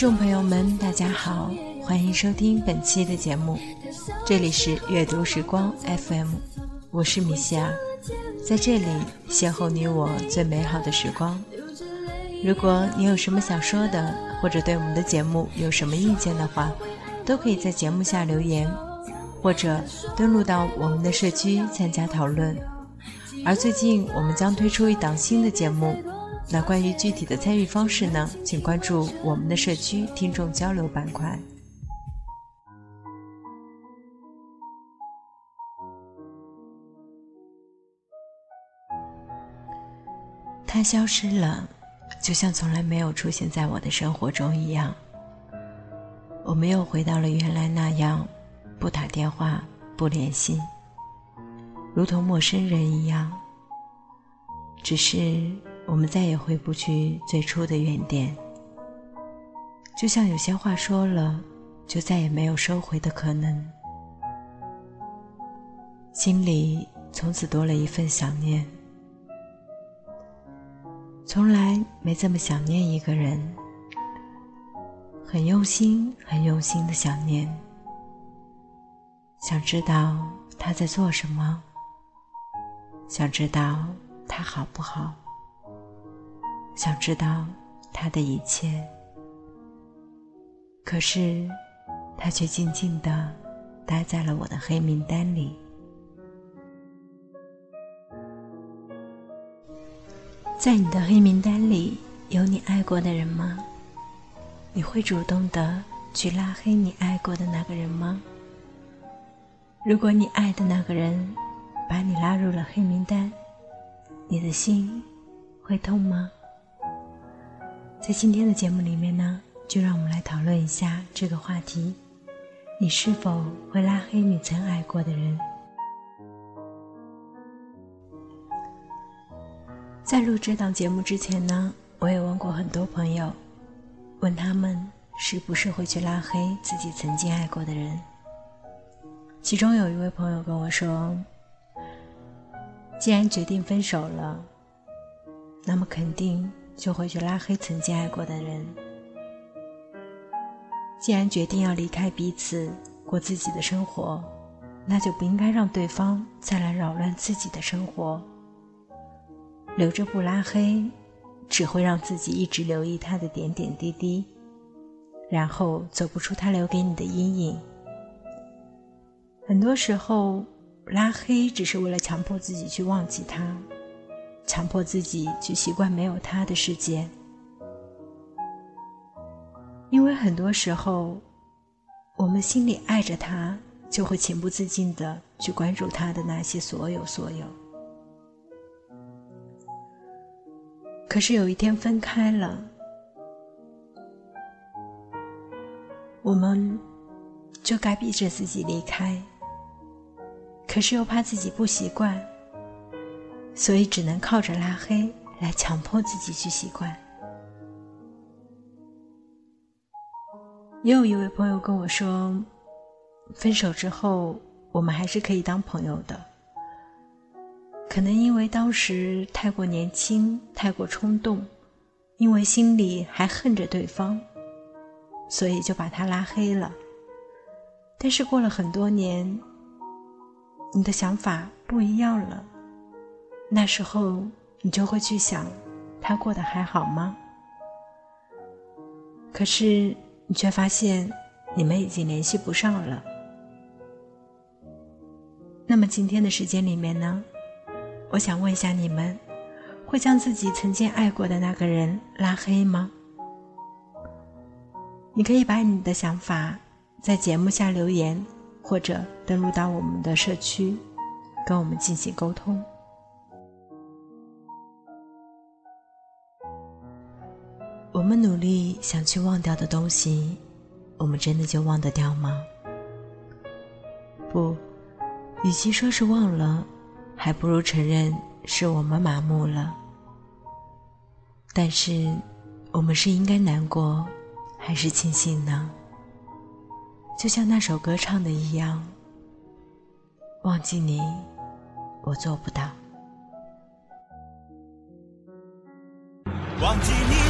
听众朋友们，大家好，欢迎收听本期的节目，这里是阅读时光 FM，我是米歇尔，在这里邂逅你我最美好的时光。如果你有什么想说的，或者对我们的节目有什么意见的话，都可以在节目下留言，或者登录到我们的社区参加讨论。而最近我们将推出一档新的节目。那关于具体的参与方式呢？请关注我们的社区听众交流板块。他消失了，就像从来没有出现在我的生活中一样。我们又回到了原来那样，不打电话，不联系，如同陌生人一样。只是。我们再也回不去最初的原点，就像有些话说了，就再也没有收回的可能。心里从此多了一份想念，从来没这么想念一个人，很用心、很用心的想念，想知道他在做什么，想知道他好不好。想知道他的一切，可是他却静静的待在了我的黑名单里。在你的黑名单里有你爱过的人吗？你会主动的去拉黑你爱过的那个人吗？如果你爱的那个人把你拉入了黑名单，你的心会痛吗？在今天的节目里面呢，就让我们来讨论一下这个话题：你是否会拉黑你曾爱过的人？在录这档节目之前呢，我也问过很多朋友，问他们是不是会去拉黑自己曾经爱过的人。其中有一位朋友跟我说：“既然决定分手了，那么肯定。”就会去拉黑曾经爱过的人。既然决定要离开彼此，过自己的生活，那就不应该让对方再来扰乱自己的生活。留着不拉黑，只会让自己一直留意他的点点滴滴，然后走不出他留给你的阴影。很多时候，拉黑只是为了强迫自己去忘记他。强迫自己去习惯没有他的世界，因为很多时候，我们心里爱着他，就会情不自禁的去关注他的那些所有所有。可是有一天分开了，我们就该逼着自己离开，可是又怕自己不习惯。所以只能靠着拉黑来强迫自己去习惯。也有一位朋友跟我说，分手之后我们还是可以当朋友的。可能因为当时太过年轻、太过冲动，因为心里还恨着对方，所以就把他拉黑了。但是过了很多年，你的想法不一样了。那时候，你就会去想，他过得还好吗？可是你却发现，你们已经联系不上了。那么今天的时间里面呢，我想问一下你们，会将自己曾经爱过的那个人拉黑吗？你可以把你的想法在节目下留言，或者登录到我们的社区，跟我们进行沟通。我们努力想去忘掉的东西，我们真的就忘得掉吗？不，与其说是忘了，还不如承认是我们麻木了。但是，我们是应该难过，还是庆幸呢？就像那首歌唱的一样，忘记你，我做不到。忘记你，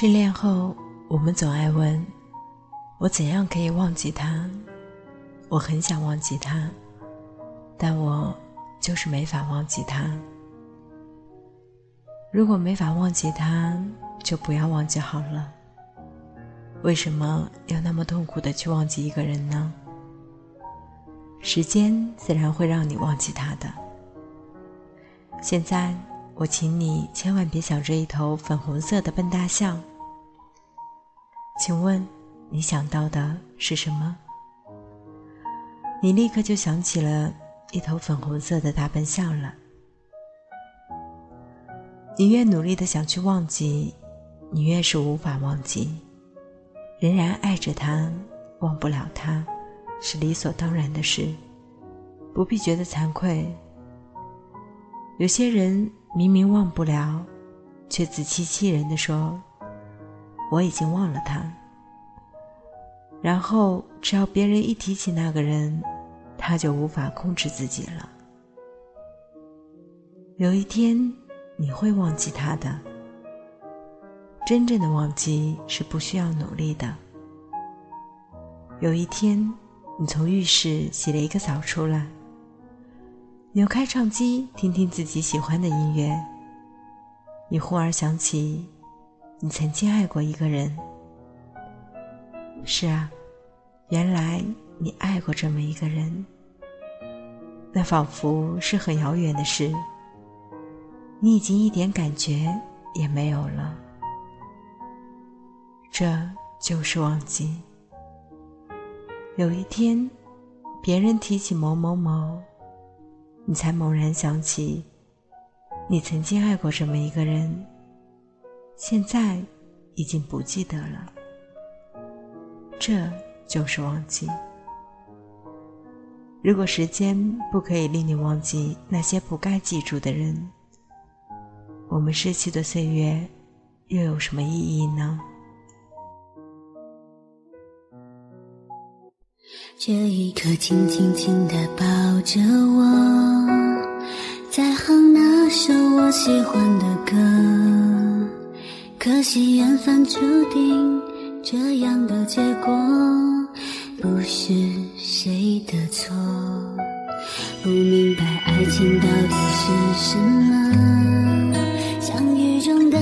失恋后，我们总爱问：我怎样可以忘记他？我很想忘记他，但我就是没法忘记他。如果没法忘记他，就不要忘记好了。为什么要那么痛苦的去忘记一个人呢？时间自然会让你忘记他的。现在。我请你千万别想着一头粉红色的笨大象。请问，你想到的是什么？你立刻就想起了一头粉红色的大笨象了。你越努力的想去忘记，你越是无法忘记。仍然爱着他，忘不了他，是理所当然的事，不必觉得惭愧。有些人。明明忘不了，却自欺欺人的说：“我已经忘了他。”然后，只要别人一提起那个人，他就无法控制自己了。有一天，你会忘记他的。真正的忘记是不需要努力的。有一天，你从浴室洗了一个澡出来。扭开唱机，听听自己喜欢的音乐。你忽而想起，你曾经爱过一个人。是啊，原来你爱过这么一个人。那仿佛是很遥远的事，你已经一点感觉也没有了。这就是忘记。有一天，别人提起某某某。你才猛然想起，你曾经爱过这么一个人，现在已经不记得了。这就是忘记。如果时间不可以令你忘记那些不该记住的人，我们失去的岁月又有什么意义呢？这一刻，轻轻轻地抱着我，在哼那首我喜欢的歌。可惜缘分注定这样的结果，不是谁的错。不明白爱情到底是什么，像雨中的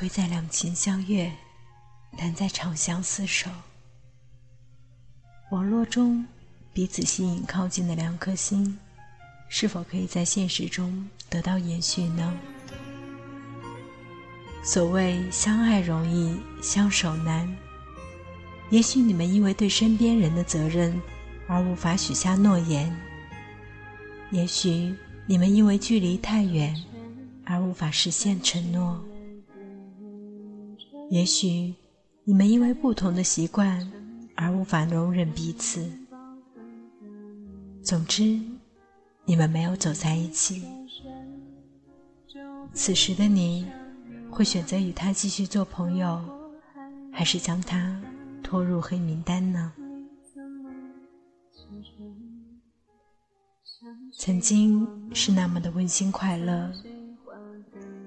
贵在两情相悦，难在长相厮守。网络中彼此吸引靠近的两颗心，是否可以在现实中得到延续呢？所谓相爱容易相守难，也许你们因为对身边人的责任而无法许下诺言，也许你们因为距离太远。而无法实现承诺。也许你们因为不同的习惯而无法容忍彼此。总之，你们没有走在一起。此时的你，会选择与他继续做朋友，还是将他拖入黑名单呢？曾经是那么的温馨快乐，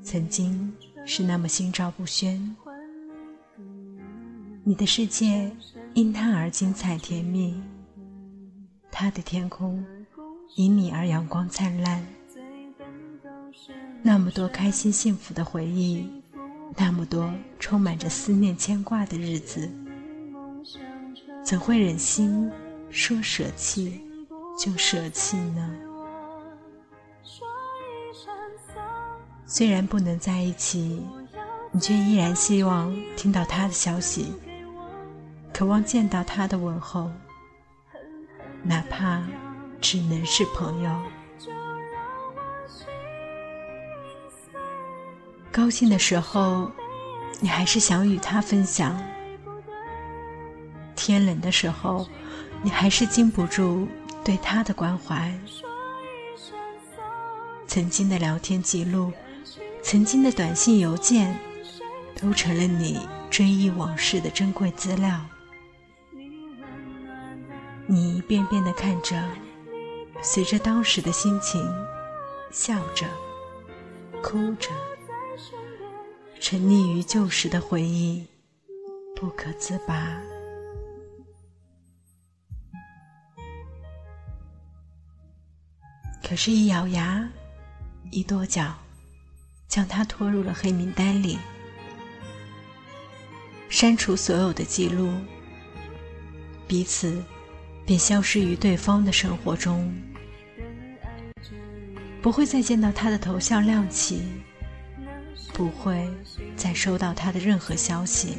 曾经是那么心照不宣。你的世界因他而精彩甜蜜，他的天空因你而阳光灿烂。那么多开心幸福的回忆，那么多充满着思念牵挂的日子，怎会忍心说舍弃就舍弃呢？虽然不能在一起，你却依然希望听到他的消息，渴望见到他的问候，哪怕只能是朋友。高兴的时候，你还是想与他分享；天冷的时候，你还是禁不住对他的关怀。曾经的聊天记录。曾经的短信、邮件，都成了你追忆往事的珍贵资料。你一遍遍的看着，随着当时的心情，笑着、哭着，沉溺于旧时的回忆，不可自拔。可是，一咬牙，一跺脚。将他拖入了黑名单里，删除所有的记录，彼此便消失于对方的生活中，不会再见到他的头像亮起，不会再收到他的任何消息，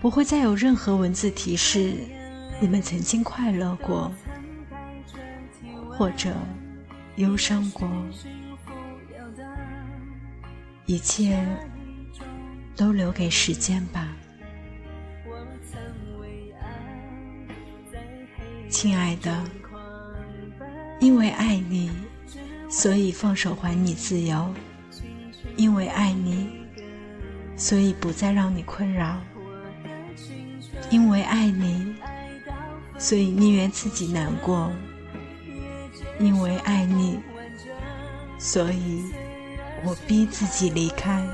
不会再有任何文字提示你们曾经快乐过，或者忧伤过。一切都留给时间吧，亲爱的。因为爱你，所以放手还你自由；因为爱你，所以不再让你困扰；因为爱你，所以宁愿自己难过；因为爱你，所以。我逼自己离开。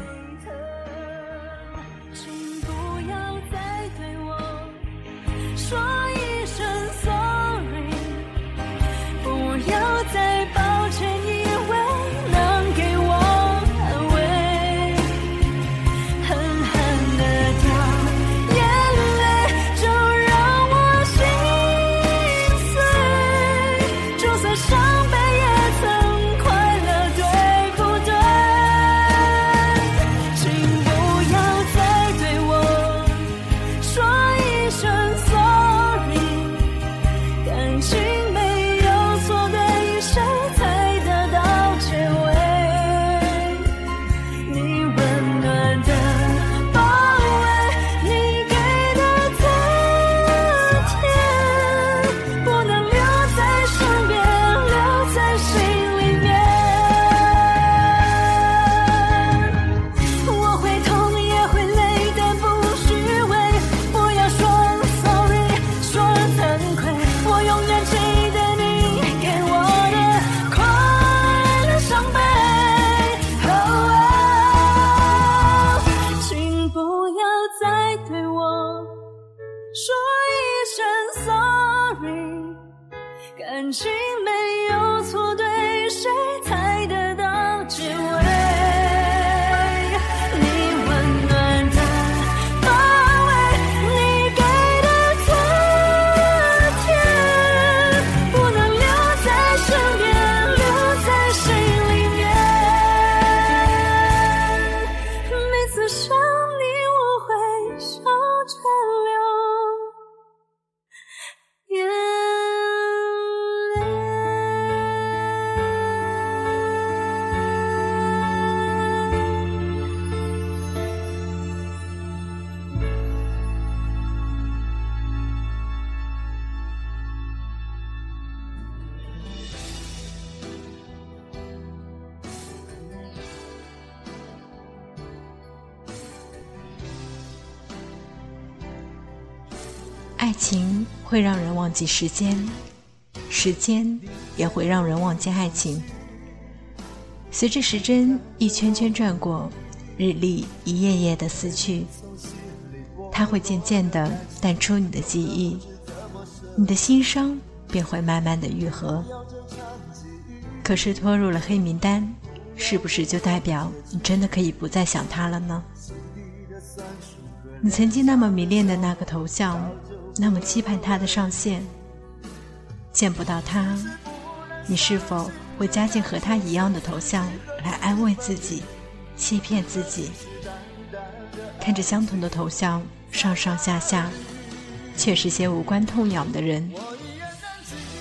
感情没有错对谁。会让人忘记时间，时间也会让人忘记爱情。随着时针一圈圈转过，日历一页页的撕去，它会渐渐的淡出你的记忆，你的心伤便会慢慢的愈合。可是拖入了黑名单，是不是就代表你真的可以不再想他了呢？你曾经那么迷恋的那个头像，那么期盼他的上线，见不到他，你是否会加进和他一样的头像来安慰自己、欺骗自己？看着相同的头像上上下下，却是些无关痛痒的人，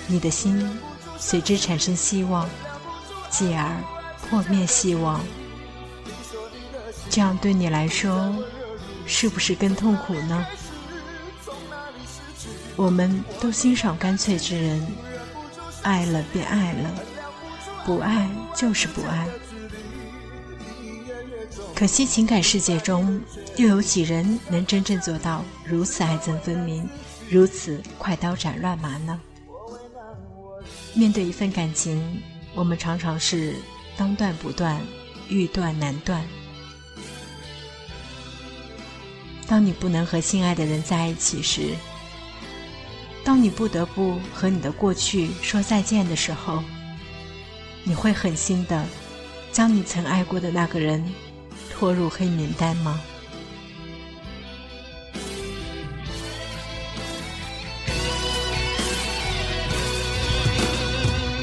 你的心随之产生希望，继而破灭希望。这样对你来说。是不是更痛苦呢？我们都欣赏干脆之人，爱了便爱了，不爱就是不爱。可惜情感世界中，又有几人能真正做到如此爱憎分明，如此快刀斩乱麻呢？面对一份感情，我们常常是当断不断，欲断难断。当你不能和心爱的人在一起时，当你不得不和你的过去说再见的时候，你会狠心的将你曾爱过的那个人拖入黑名单吗？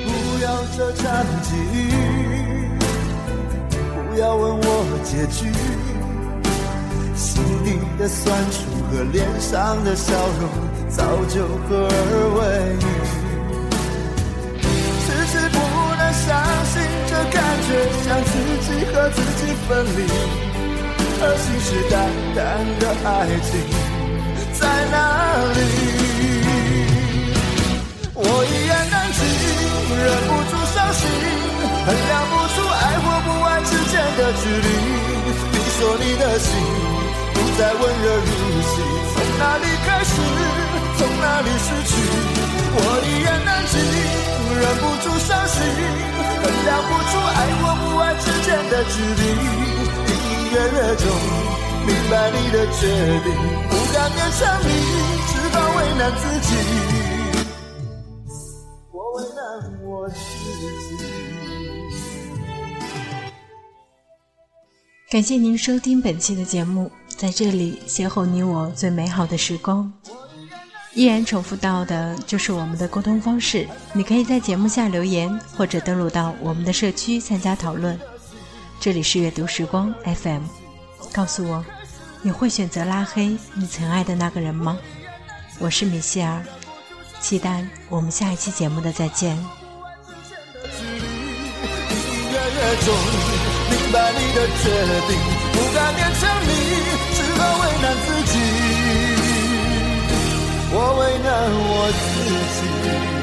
不要这场际遇，不要问我结局。心底的酸楚和脸上的笑容早就合二为一，迟迟不能相信这感觉像自己和自己分离，而信誓旦旦的爱情在哪里？我一言难尽，忍不住伤心，衡量不出爱或不爱之间的距离。你说你的心不。再温热如昔，哪里开始，从哪里失去？我一言难尽，忍不住伤心，衡量不出爱或不爱之间的距离。隐隐约约中，明白你的决定，不敢勉强你，只好为难自己。我为难我自己。感谢您收听本期的节目。在这里邂逅你我最美好的时光，依然重复到的就是我们的沟通方式。你可以在节目下留言，或者登录到我们的社区参加讨论。这里是阅读时光 FM，告诉我，你会选择拉黑你曾爱的那个人吗？我是米歇尔，期待我们下一期节目的再见。不敢勉强你，只好为难自己。我为难我自己。